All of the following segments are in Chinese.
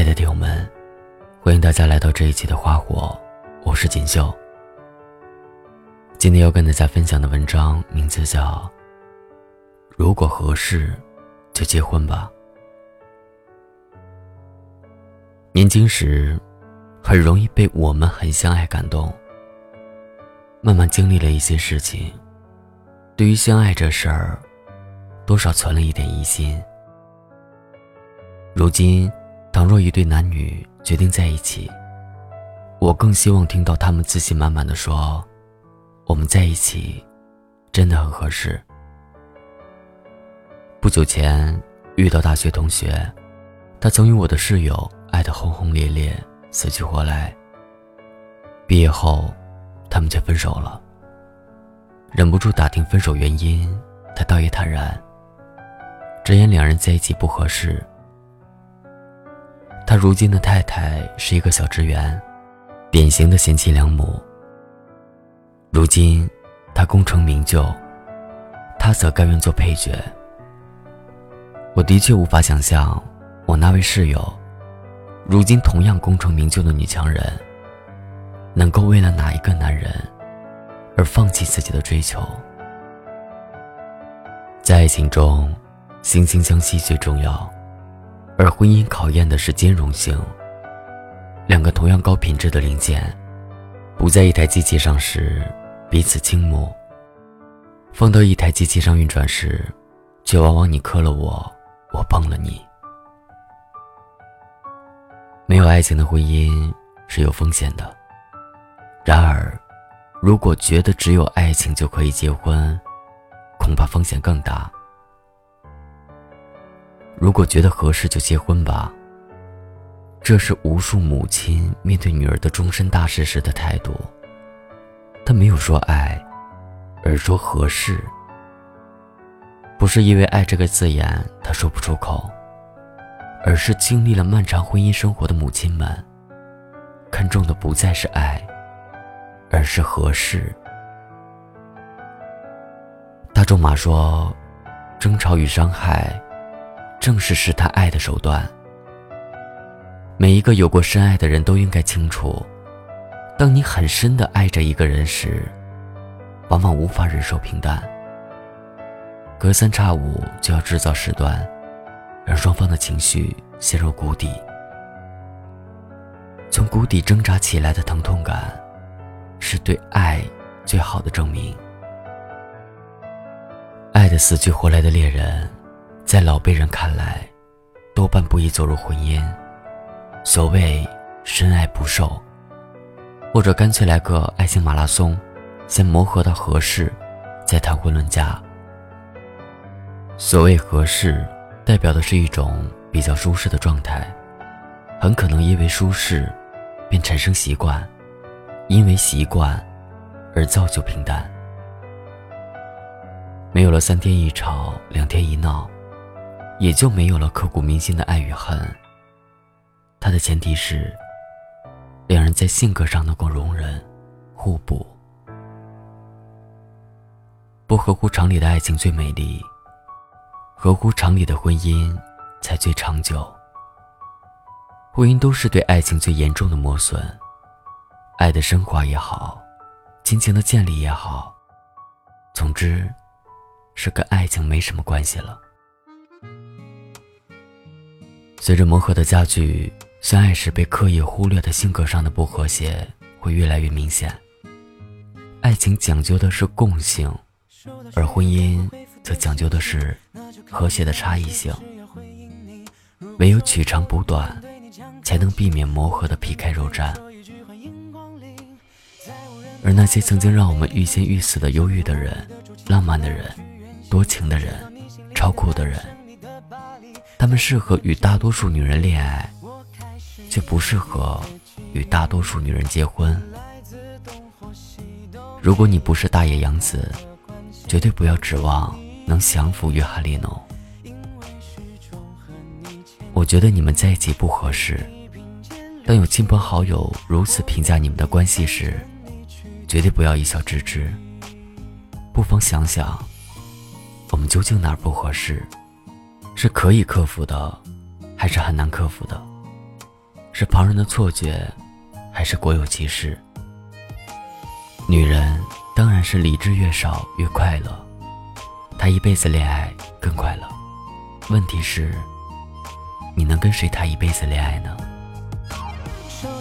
亲爱的听友们，欢迎大家来到这一期的花火，我是锦绣。今天要跟大家分享的文章名字叫《如果合适，就结婚吧》。年轻时，很容易被我们很相爱感动。慢慢经历了一些事情，对于相爱这事儿，多少存了一点疑心。如今，倘若一对男女决定在一起，我更希望听到他们自信满满的说：“我们在一起，真的很合适。”不久前遇到大学同学，他曾与我的室友爱得轰轰烈烈、死去活来。毕业后，他们却分手了。忍不住打听分手原因，他倒也坦然，直言两人在一起不合适。他如今的太太是一个小职员，典型的贤妻良母。如今他功成名就，他则甘愿做配角。我的确无法想象，我那位室友，如今同样功成名就的女强人，能够为了哪一个男人而放弃自己的追求。在爱情中，惺惺相惜最重要。而婚姻考验的是兼容性。两个同样高品质的零件，不在一台机器上时，彼此倾慕；放到一台机器上运转时，却往往你磕了我，我碰了你。没有爱情的婚姻是有风险的。然而，如果觉得只有爱情就可以结婚，恐怕风险更大。如果觉得合适就结婚吧。这是无数母亲面对女儿的终身大事时的态度。他没有说爱，而说合适。不是因为爱这个字眼他说不出口，而是经历了漫长婚姻生活的母亲们，看重的不再是爱，而是合适。大仲马说：“争吵与伤害。”正是试探爱的手段。每一个有过深爱的人都应该清楚，当你很深的爱着一个人时，往往无法忍受平淡。隔三差五就要制造事端，让双方的情绪陷入谷底。从谷底挣扎起来的疼痛感，是对爱最好的证明。爱的死去活来的恋人。在老辈人看来，多半不宜走入婚姻。所谓深爱不寿，或者干脆来个爱情马拉松，先磨合到合适，再谈婚论嫁。所谓合适，代表的是一种比较舒适的状态，很可能因为舒适，便产生习惯，因为习惯，而造就平淡。没有了三天一吵，两天一闹。也就没有了刻骨铭心的爱与恨。它的前提是，两人在性格上能够容忍、互补。不合乎常理的爱情最美丽，合乎常理的婚姻才最长久。婚姻都是对爱情最严重的磨损，爱的升华也好，亲情的建立也好，总之，是跟爱情没什么关系了。随着磨合的加剧，相爱时被刻意忽略的性格上的不和谐会越来越明显。爱情讲究的是共性，而婚姻则讲究的是和谐的差异性。唯有取长补短，才能避免磨合的皮开肉绽。而那些曾经让我们欲仙欲死的忧郁的人、浪漫的人、多情的人、超酷的人。他们适合与大多数女人恋爱，却不适合与大多数女人结婚。如果你不是大野洋子，绝对不要指望能降服约翰列侬。我觉得你们在一起不合适。当有亲朋好友如此评价你们的关系时，绝对不要一笑置之。不妨想想，我们究竟哪儿不合适？是可以克服的，还是很难克服的？是旁人的错觉，还是果有其事？女人当然是理智越少越快乐，她一辈子恋爱更快乐。问题是，你能跟谁谈一辈子恋爱呢？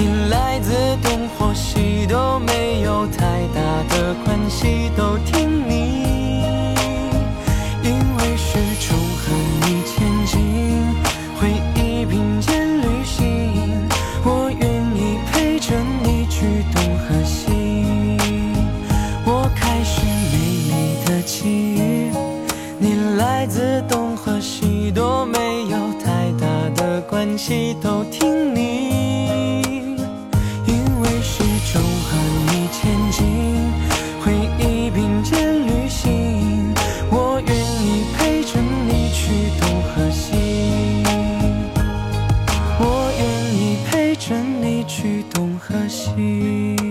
你来自东或西都没有太大的关系，都听你，因为始终和你前进，回忆并肩旅行，我愿意陪着你去东和西。我开始美丽的奇遇，你来自东或西都没有太大的关系，都听你。始终和你前进，回忆并肩旅行，我愿意陪着你去东和西，我愿意陪着你去东和西。